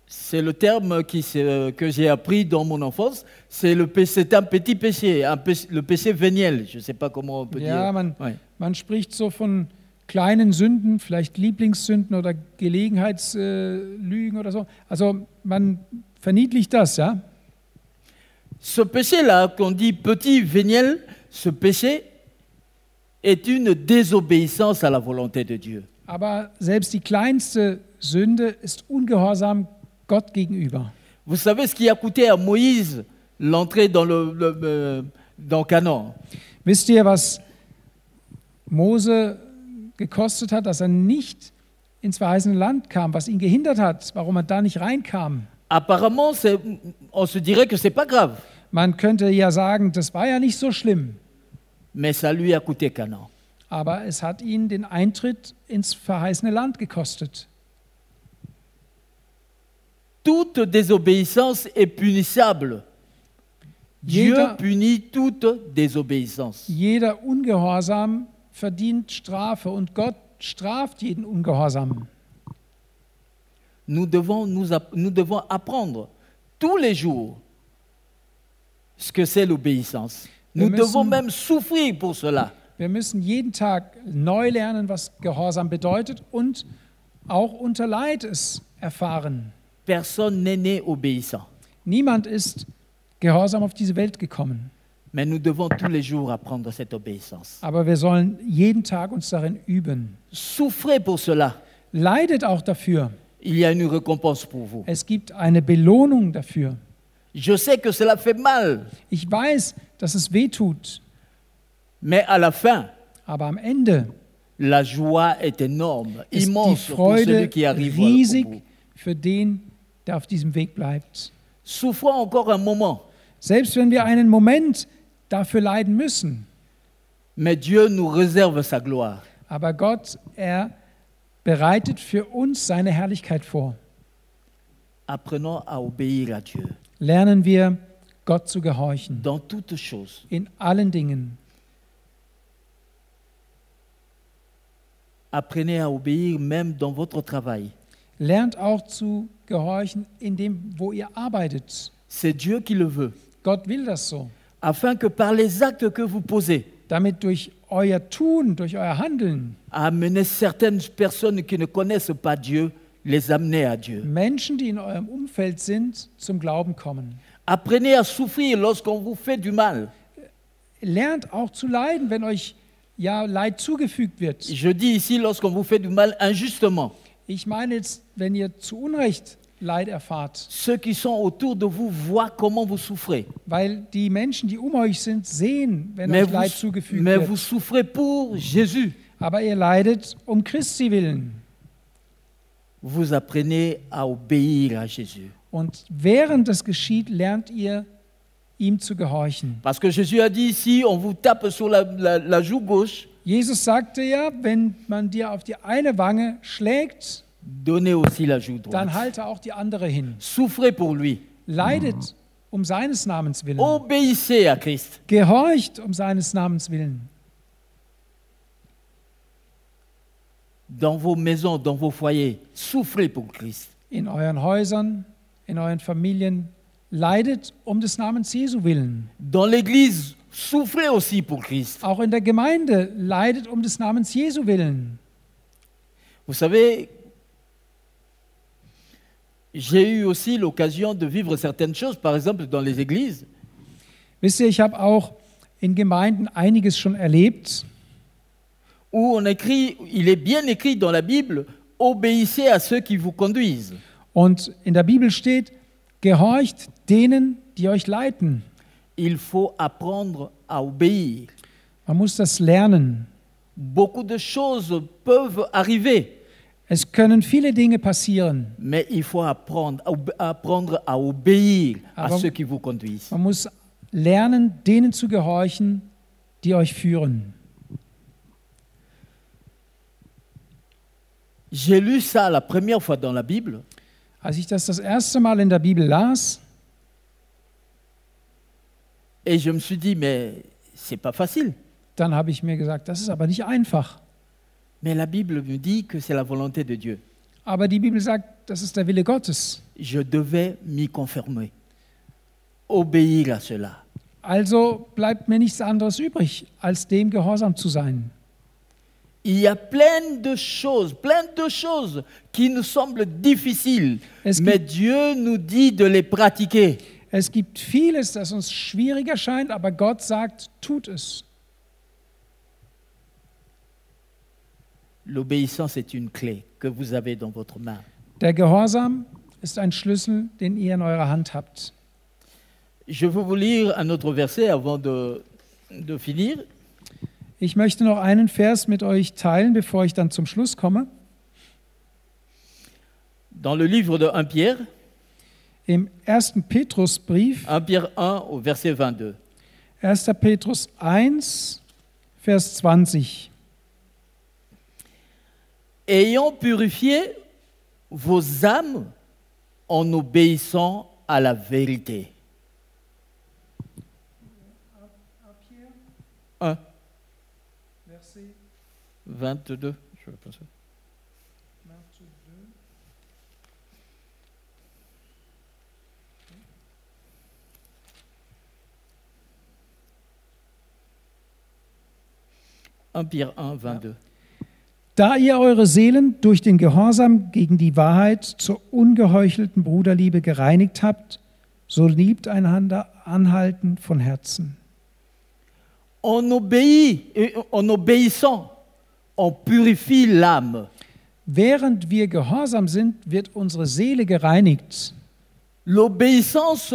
A: c'est- le terme qui se- que j'ai appris dans mon enfance, c'est le pé- c'est un petit péché, un péché- le péché véniel. Je ne sais pas comment on peut
B: Ja,
A: dire.
B: man,
A: Ouais.
B: man spricht so von kleinen Sünden, vielleicht Lieblingssünden oder Gelegenheitslügen oder so. Also man verniedlicht das, ja?
A: Ce péché-là, qu'on dit petit véniel, ce péché est une désobéissance à la volonté de Dieu.
B: Aber selbst die kleinste Sünde ist ungehorsam Gott gegenüber.
A: Vous savez ce qui a coûté à Moïse l'entrée dans, le, le- dans Canaan
B: Wisst ihr, was Mose gekostet hat, dass er nicht ins verheißene Land kam, was ihn gehindert hat, warum er da nicht reinkam?
A: Apparemment, c'est- on se dirait que ce n'est pas grave,
B: Man könnte ja sagen, das war ja nicht so schlimm,
A: mais ça lui a coûté Canaan.
B: Aber es hat ihn den Eintritt ins verheißene Land gekostet.
A: Toute désobéissance est punissable. Dieu
B: Jeder,
A: punit toute désobéissance.
B: jeder Ungehorsam verdient Strafe und Gott straft jeden Ungehorsam.
A: Nous devons, nous, nous devons apprendre tous les jours ce que c'est l'obéissance. Nous
B: Wir
A: devons
B: müssen-
A: même souffrir pour cela.
B: Wir müssen jeden Tag neu lernen, was Gehorsam bedeutet und auch unter Leid es erfahren.
A: Personne n'est né obéissant.
B: Niemand ist gehorsam auf diese Welt gekommen.
A: Mais nous devons tous les jours apprendre cette obéissance.
B: Aber wir sollen jeden Tag uns darin üben.
A: Souffrez pour cela.
B: Leidet auch dafür.
A: Il y a une récompense pour vous.
B: Es gibt eine Belohnung dafür.
A: Je sais que cela fait mal,
B: Ich weiß, dass es weh tut,
A: mais à la fin,
B: aber am Ende
A: la joie est énorme,
B: ist die
A: immense pour celui
B: Freude
A: qui arrive au bout.
B: riesig für den, der auf diesem Weg bleibt.
A: Souffrons encore un moment,
B: Selbst wenn wir einen Moment dafür leiden müssen,
A: mais Dieu nous réserve sa gloire.
B: aber Gott, er bereitet für uns seine Herrlichkeit vor.
A: Apprenons à obéir à Dieu
B: Lernen wir, Gott zu gehorchen,
A: dans toutes choses.
B: in allen Dingen.
A: Apprenez à obéir même dans votre travail.
B: Lernt auch zu gehorchen in dem, wo ihr arbeitet.
A: C'est Dieu qui le veut,
B: Gott will das so,
A: afin que par les actes que vous posez,
B: damit durch euer Tun, durch euer Handeln
A: amenez certaines personnes qui ne connaissent pas Dieu, les amener à Dieu.
B: Menschen, die in eurem Umfeld sind, zum Glauben kommen.
A: Apprenez à souffrir lorsqu'on vous fait du mal.
B: Lernt auch zu leiden, wenn euch ja Leid zugefügt wird.
A: Je dis ici lorsqu'on vous fait du mal injustement.
B: Ich meine jetzt, wenn ihr zu Unrecht Leid erfahrt,
A: Ceux qui sont autour de vous voient comment vous souffrez.
B: weil die Menschen, die um euch sind, sehen, wenn
A: Mais
B: euch Leid
A: vous,
B: zugefügt
A: mais
B: wird.
A: vous souffrez pour Jésus.
B: Aber ihr leidet um Christi willen.
A: Vous apprenez à obéir à Jésus.
B: Und während das geschieht, lernt ihr, ihm zu gehorchen.
A: Parce que Jésus a dit ici, on vous tape sur la, la- la joue gauche,
B: Jesus sagte ja, wenn man dir auf die eine Wange schlägt,
A: donnez aussi la joue
B: dann
A: droite.
B: halte auch die andere hin.
A: Souffrez pour lui.
B: Leidet um seines Namens willen.
A: Obéissez à Christ.
B: Gehorcht um seines Namens willen.
A: Dans vos maisons, dans vos foyers, souffrez pour Christ.
B: In euren Häusern, in euren Familien. Leidet um des Namens Jesu willen.
A: Dans l'église, souffrez aussi pour Christ.
B: Auch in der Gemeinde leidet um des Namens Jesu willen.
A: Vous savez, j'ai eu aussi l'occasion de vivre certaines choses, par exemple dans les églises.
B: Wisst ihr, ich habe auch in Gemeinden einiges schon erlebt,
A: où on écrit, il est bien écrit dans la Bible, obéissez à ceux qui vous conduisent.
B: Und in der Bibel steht, gehorcht denen, die euch leiten.
A: Il faut apprendre à obéir.
B: Man muss das lernen.
A: Beaucoup de choses peuvent arriver.
B: Es können viele Dinge passieren.
A: mais il faut apprendre, à apprendre à obéir à
B: Aber-
A: ceux qui vous conduisent.
B: Man muss lernen, denen zu gehorchen, die euch führen.
A: J'ai lu ça la première fois dans la Bible
B: Als ich das das erste Mal in der Bibel las,
A: et je me suis dit, mais c'est pas facile.
B: dann habe ich mir gesagt, das ist aber nicht einfach.
A: Mais la Bible me dit que c'est la volonté de Dieu.
B: Aber die Bibel sagt, das ist der Wille Gottes.
A: Je devais m'y conformer, obéir à cela.
B: Also bleibt mir nichts anderes übrig, als dem gehorsam zu sein.
A: Il y a plein de choses, plein de choses qui nous semblent difficiles,
B: Es
A: mais Dieu nous dit de les pratiquer.
B: es gibt vieles, das uns schwierig erscheint, aber Gott sagt, tut es.
A: L'obéissance est une clé que vous avez dans votre main.
B: Der Gehorsam ist ein Schlüssel, den ihr in eurer Hand habt.
A: Je veux vous lire un autre verset avant de, de finir.
B: Ich möchte noch einen Vers mit euch teilen, bevor ich dann zum Schluss komme.
A: Dans le livre de 1 Pierre,
B: Im 1. Petrusbrief,
A: 1 Pierre 1 au verset 22.
B: 1. Petrus 1, Vers 20.
A: Ayant purifié vos âmes en obéissant à la vérité. 1, 22. Je vais passer. Un Pierre 1, 22.
B: Da ihr eure Seelen durch den Gehorsam gegen die Wahrheit zur ungeheuchelten Bruderliebe gereinigt habt, so liebt einander anhalten von Herzen.
A: On obéit, et en obéissant, on purifie l'âme.
B: Während wir gehorsam sind, wird unsere Seele gereinigt.
A: L'obéissance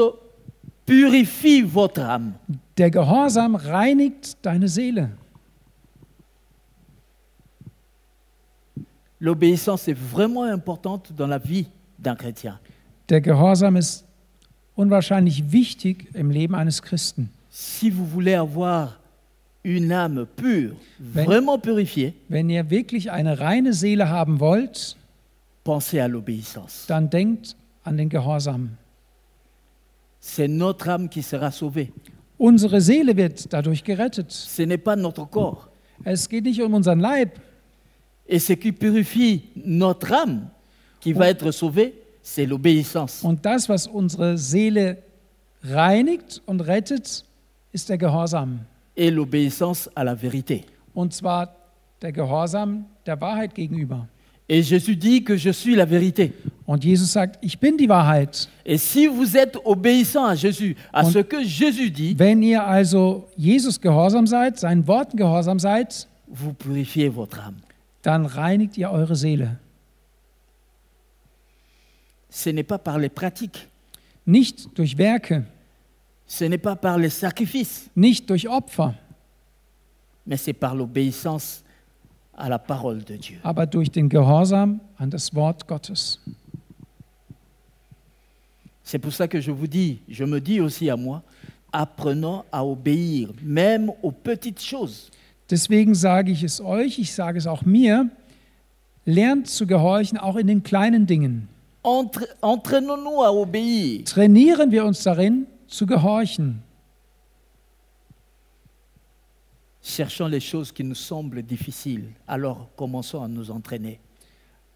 A: purifie votre âme.
B: Der Gehorsam reinigt deine Seele.
A: L'obéissance est vraiment importante dans la vie d'un chrétien.
B: Der Gehorsam ist unwahrscheinlich wichtig im Leben eines Christen.
A: Si vous voulez avoir une âme pure,
B: Ben-
A: vraiment purifiée,
B: Wenn ihr wirklich eine reine Seele haben wollt,
A: pensez à l'obéissance.
B: dann denkt an den Gehorsam.
A: C'est notre âme qui sera sauvée.
B: Unsere Seele wird dadurch gerettet.
A: Ce n'est pas notre corps.
B: Es geht nicht um unseren Leib.
A: Et ce qui purifie notre âme, qui va être sauvée, c'est l'obéissance.
B: Und das, was unsere Seele reinigt und rettet, ist der Gehorsam.
A: Et l'obéissance à la vérité.
B: Und zwar der Gehorsam der Wahrheit gegenüber.
A: Et Jésus dit que je suis la vérité.
B: Und Jesus sagt, ich bin die Wahrheit.
A: Et si vous êtes obéissant à Jésus, à
B: Und-
A: ce que Jésus dit,
B: Wenn ihr also Jesus gehorsam seid, seinen Worten gehorsam seid,
A: vous purifiez votre âme.
B: dann reinigt ihr eure Seele.
A: Ce n'est pas par les pratiques,
B: Nicht durch Werke,
A: ce n'est pas par les sacrifices,
B: nicht durch Opfer,
A: mais c'est par l'obéissance à la parole de Dieu.
B: aber durch den Gehorsam an das Wort Gottes.
A: C'est pour ça que je vous dis, je me dis aussi à moi, apprenons à obéir, même aux petites choses.
B: Deswegen sage ich es euch, ich sage es auch mir, lernt zu gehorchen, auch in den kleinen Dingen.
A: Entre- Entraînons-nous à obéir.
B: Trainieren wir uns darin, zu gehorchen.
A: Cherchons les choses qui nous semblent difficiles, alors commençons à nous entraîner.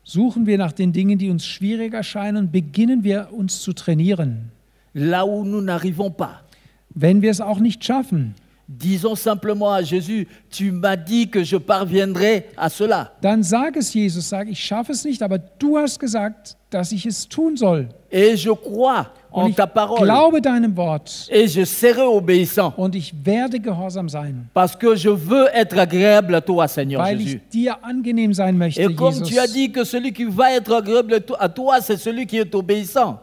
B: Suchen wir nach den Dingen, die uns schwierig erscheinen, beginnen wir uns zu trainieren.
A: Là où nous n'arrivons pas,
B: Wenn wir es auch nicht schaffen,
A: disons simplement à Jésus, tu m'as dit que je parviendrai à cela.
B: dann sag es Jesus, sag, ich schaffe es nicht, aber du hast gesagt, dass ich es tun soll.
A: Et je crois en ta parole.
B: glaube deinem Wort
A: Et je serai obéissant.
B: und ich werde gehorsam sein,
A: Parce que je veux être agréable à toi, Seigneur
B: weil
A: Jésus.
B: ich dir angenehm sein möchte,
A: Et comme tu as dit que celui qui va être agréable à toi, c'est celui qui est obéissant.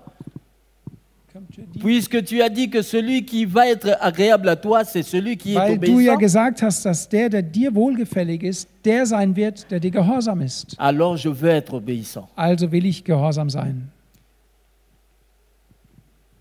A: Puisque tu as dit que celui qui va être agréable à toi, c'est celui qui est
B: weil du ja
A: obéissant,
B: gesagt hast, dass der, der dir wohlgefällig ist, der sein wird, der dir gehorsam ist.
A: alors je veux être obéissant.
B: Also will ich gehorsam sein.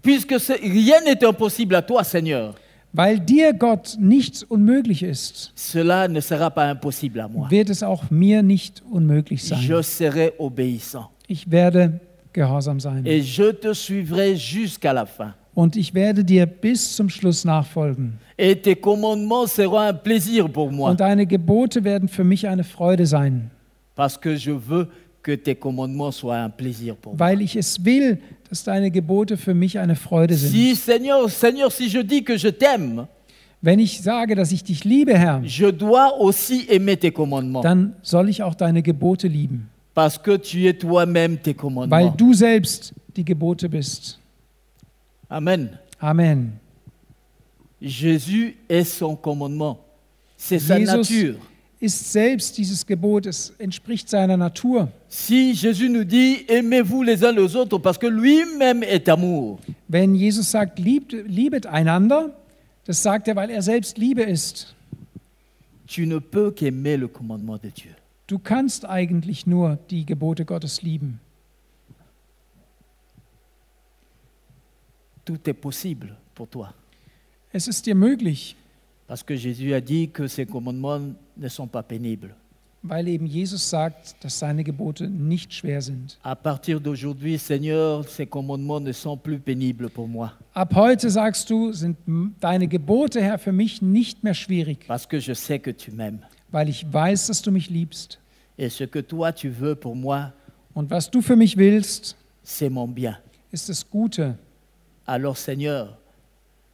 A: Puisque rien n'est impossible à toi, Seigneur,
B: Weil dir Gott nichts unmöglich ist,
A: cela ne sera pas impossible à moi.
B: wird es auch mir nicht unmöglich sein.
A: Je serai obéissant
B: Ich werde gehorsam sein.
A: et je te suivrai jusqu'à la fin.
B: Und ich werde dir bis zum Schluss nachfolgen.
A: Et tes commandements seront un plaisir pour moi,
B: Und deine Gebote werden für mich eine Freude sein,
A: parce que je veux que tes commandements soient un plaisir pour moi.
B: weil ich es will, dass deine Gebote für mich eine Freude sind.
A: Si Seigneur, Seigneur, si je dis que je t'aime,
B: Wenn ich sage, dass ich dich liebe, Herr, dann soll ich auch deine Gebote lieben,
A: parce que tu es toi-même tes
B: weil
A: commandements.
B: du selbst die Gebote bist.
A: Amen.
B: Amen.
A: Jésus est son commandement. C'est sa nature.
B: ist selbst dieses Gebot, es entspricht seiner Natur.
A: Si Jésus nous dit aimez-vous les uns les autres parce que lui-même est amour,
B: Wenn Jesus sagt, liebt, liebet einander, das sagt er, weil er selbst Liebe ist.
A: tu ne peux qu'aimer le commandement de Dieu.
B: Du kannst eigentlich nur die Gebote Gottes lieben.
A: Tout est possible pour toi.
B: Es ist dir möglich,
A: Parce que Jésus a dit que ses commandements ne sont pas pénibles.
B: weil eben Jesus sagt, dass seine Gebote nicht schwer sind.
A: À partir d'aujourd'hui, Seigneur, ces commandements ne sont plus pénibles pour moi.
B: Ab heute sagst du, sind deine Gebote, Herr, für mich nicht mehr schwierig,
A: Parce que je sais que tu m'aimes.
B: Weil ich weiß, dass du mich liebst.
A: Et ce que toi, tu veux pour moi,
B: Und was du für mich willst,
A: c'est mon bien.
B: ist das Gute.
A: Alors, Seigneur,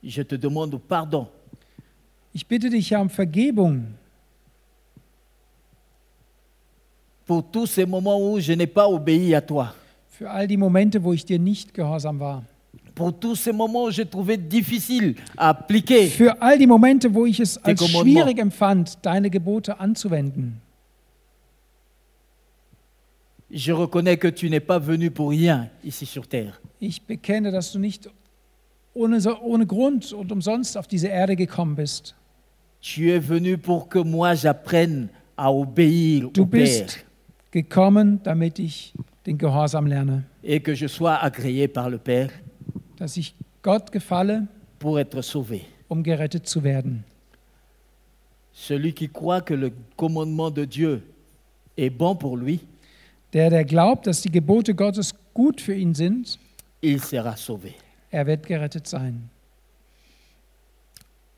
A: je te demande pardon
B: Ich bitte dich ja um Vergebung
A: pour tous ces moments où je n'ai pas obéi à toi.
B: für all die Momente, wo ich dir nicht gehorsam war.
A: Pour tous ces moments j'ai trouvé difficile à appliquer.
B: Für all die Momente, wo ich es als schwierig empfand, deine Gebote anzuwenden.
A: Je reconnais que tu n'es pas venu pour rien ici sur terre.
B: Ich bekenne, dass du nicht ohne, ohne Grund und umsonst auf diese Erde gekommen bist.
A: Tu es venu pour que moi j'apprenne à obéir
B: Du
A: au Père
B: bist gekommen, damit ich den Gehorsam lerne,
A: et que je sois agréé par le Père
B: dass ich Gott gefalle,
A: pour être sauvé.
B: um gerettet zu werden.
A: Celui qui croit que le commandement de Dieu est bon pour lui,
B: Der, der glaubt, dass die Gebote Gottes gut für ihn sind,
A: il sera sauvé.
B: er wird gerettet sein.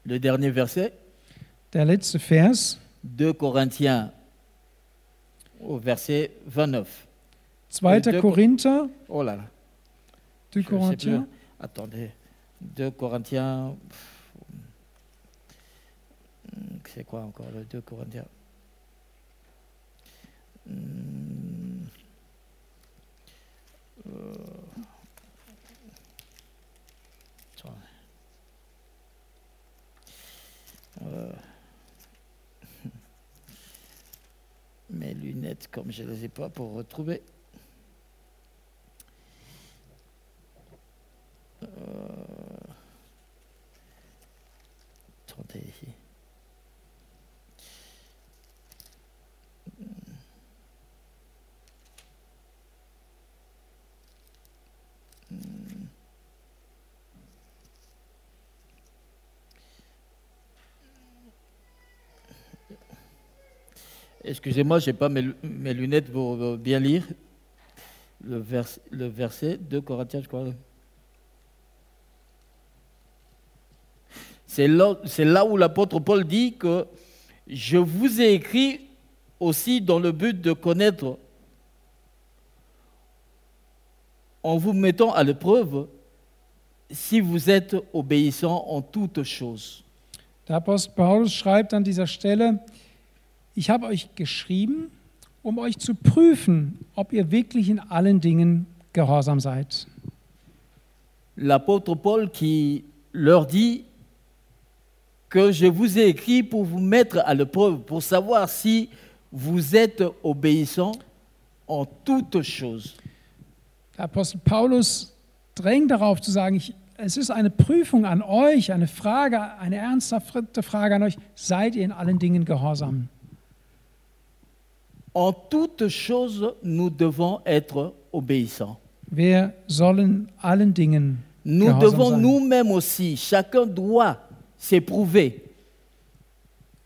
A: Le dernier verset,
B: Der letzte Vers,
A: 2 Corinthiens au verset 29.
B: 2.
A: Deux-
B: Korinther,
A: Oh là là.
B: 2
A: je sais plus.
B: Korinther,
A: Attendez. 2 Corinthiens. C'est quoi encore le 2 Corinthiens? Euh. Euh. Mes lunettes, comme je ne les ai pas pour retrouver. Attendez ici. Excusez-moi, je n'ai pas mes, lu- mes lunettes pour bien lire. Le, vers- le verset 2 Corinthiens, je crois. C'est là, c'est là où l'apôtre Paul dit que je vous ai écrit aussi dans le but de connaître, en vous mettant à l'épreuve, si vous êtes obéissant en toutes choses.
B: Der Apostel Paulus schreibt an dieser Stelle, ich habe euch geschrieben, um euch zu prüfen, ob ihr wirklich in allen Dingen gehorsam seid.
A: L'apôtre Paul qui leur dit que je vous ai écrit pour vous mettre à l'épreuve, pour savoir si vous êtes obéissant en toutes choses.
B: Der Apostel Paulus drängt darauf zu sagen, ich es ist eine Prüfung an euch, eine Frage, eine ernsthafte Frage an euch. Seid ihr in allen Dingen gehorsam?
A: En toutes choses, nous devons être obéissants.
B: Wir sollen allen Dingen
A: Nous devons
B: sein.
A: nous-mêmes aussi, chacun doit s'éprouver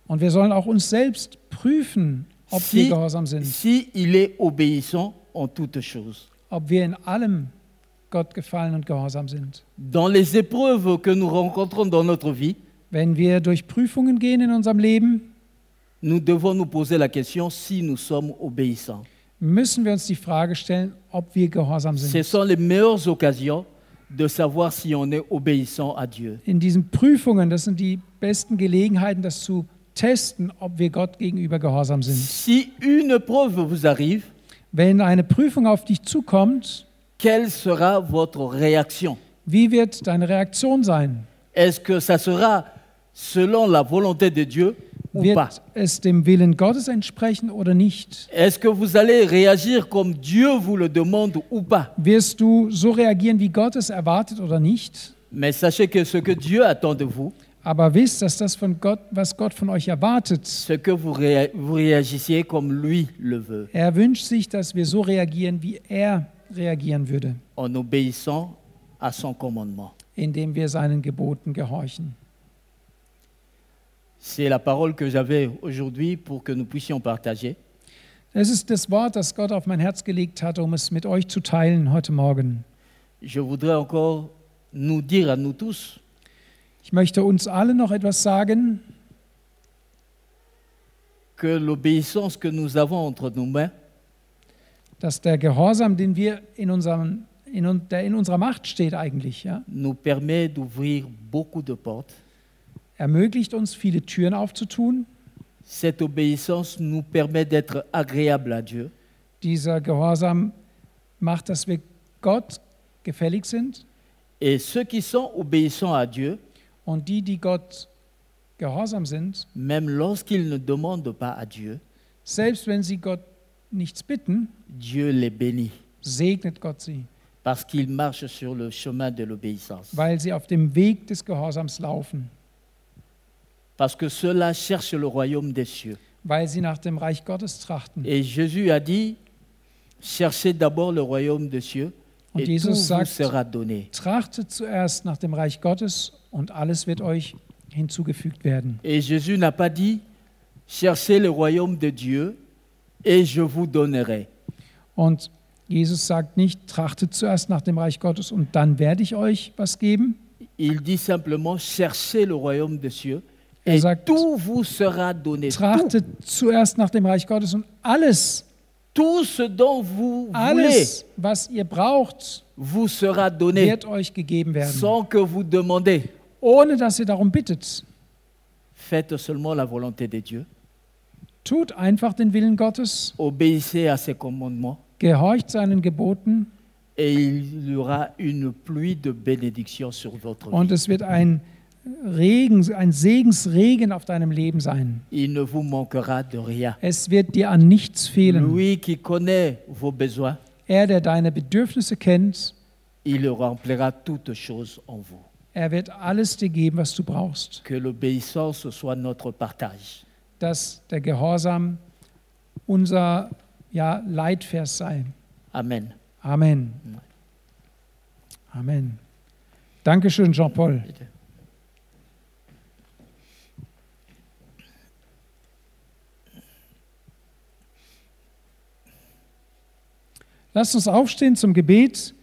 B: Und wir sollen auch uns selbst prüfen, ob
A: Si-
B: wir gehorsam sind,
A: si il est obéissant en toutes choses.
B: ob wir in allem Gott gefallen und gehorsam sind.
A: Dans les épreuves que nous rencontrons dans notre vie,
B: Wenn wir durch Prüfungen gehen in unserem Leben,
A: nous devons nous poser la question si nous sommes obéissants.
B: müssen wir uns die Frage stellen, ob wir gehorsam
A: Ce
B: sind.
A: sont les meilleures occasions de savoir si on est obéissant à Dieu.
B: In diesen Prüfungen, das sind die besten Gelegenheiten, das zu testen, ob wir Gott gegenüber gehorsam sind.
A: Si une preuve vous arrive,
B: Wenn eine Prüfung auf dich zukommt,
A: quelle sera votre réaction
B: wie wird deine Reaktion sein?
A: Est-ce que ça sera selon la volonté de Dieu ou pas
B: Wird es dem Willen Gottes entsprechen oder nicht?
A: Est-ce que vous allez réagir comme Dieu vous le demande ou pas
B: Wirst du so reagieren, wie Gott es erwartet oder nicht?
A: Mais sachez que ce que Dieu attend de vous,
B: Aber wisst, dass das von Gott, was Gott von euch erwartet,
A: c'est que vous, réa- vous réagissiez comme lui le veut,
B: er wünscht sich, dass wir so reagieren, wie er reagieren würde,
A: en obéissant à son commandement.
B: indem wir seinen Geboten gehorchen.
A: C'est la parole que j'avais aujourd'hui pour que nous puissions partager.
B: Es ist das Wort, das Gott auf mein Herz gelegt hat, um es mit euch zu teilen heute Morgen.
A: Je voudrais encore nous dire à nous tous
B: Ich möchte uns alle noch etwas sagen,
A: que l'obéissance que nous avons entre nos mains
B: dass der Gehorsam, den wir in unserem, in, un- der in unserer Macht steht eigentlich, ja,
A: nous permet d'ouvrir beaucoup de portes.
B: Ermöglicht uns, viele Türen aufzutun.
A: Cette obéissance nous permet d'être agréable à Dieu.
B: Dieser Gehorsam macht, dass wir Gott gefällig sind
A: Et ceux qui sont obéissants à Dieu,
B: und die, die Gott gehorsam sind,
A: même lorsqu'ils ne demandent pas à Dieu,
B: selbst wenn sie Gott nichts bitten,
A: Dieu les bénit
B: segnet Gott sie,
A: parce qu'ils marchent sur le chemin de l'obéissance.
B: weil sie auf dem Weg des Gehorsams laufen,
A: Parce que ceux-là cherchent le royaume des cieux.
B: weil sie nach dem Reich Gottes trachten.
A: Et Jésus a dit, cherchez d'abord le royaume des cieux
B: Und
A: et
B: Jesus
A: tout vous sera donné.
B: Trachtet zuerst nach dem Reich Gottes und alles wird euch hinzugefügt werden.
A: Et Jésus n'a pas dit, cherchez le royaume de Dieu et je vous donnerai.
B: Und Jesus sagt nicht, trachtet zuerst nach dem Reich Gottes und dann werde ich euch was geben.
A: Il dit simplement, cherchez le royaume des cieux
B: Er sagt, Trachtet zuerst nach dem Reich Gottes und alles, alles, was ihr braucht, wird euch gegeben werden, ohne dass ihr darum bittet.
A: Faites seulement la volonté de Dieu.
B: Tut einfach den Willen Gottes,
A: Obéissez à ses commandements.
B: Gehorcht seinen Geboten.
A: Et il y aura une pluie de bénédictions sur votre vie.
B: und es wird ein Regen, ein Segensregen auf deinem Leben sein.
A: Il ne vous manquera de rien.
B: Es wird dir an nichts fehlen.
A: Lui qui connaît vos besoins,
B: Er, der deine Bedürfnisse kennt,
A: il remplira toutes choses en vous.
B: er wird alles dir geben, was du brauchst.
A: Que l'obéissance soit notre partage.
B: Dass der Gehorsam unser ja, Leitvers sei.
A: Amen.
B: Amen. Amen. Dankeschön, Jean-Paul. Lasst uns aufstehen zum Gebet.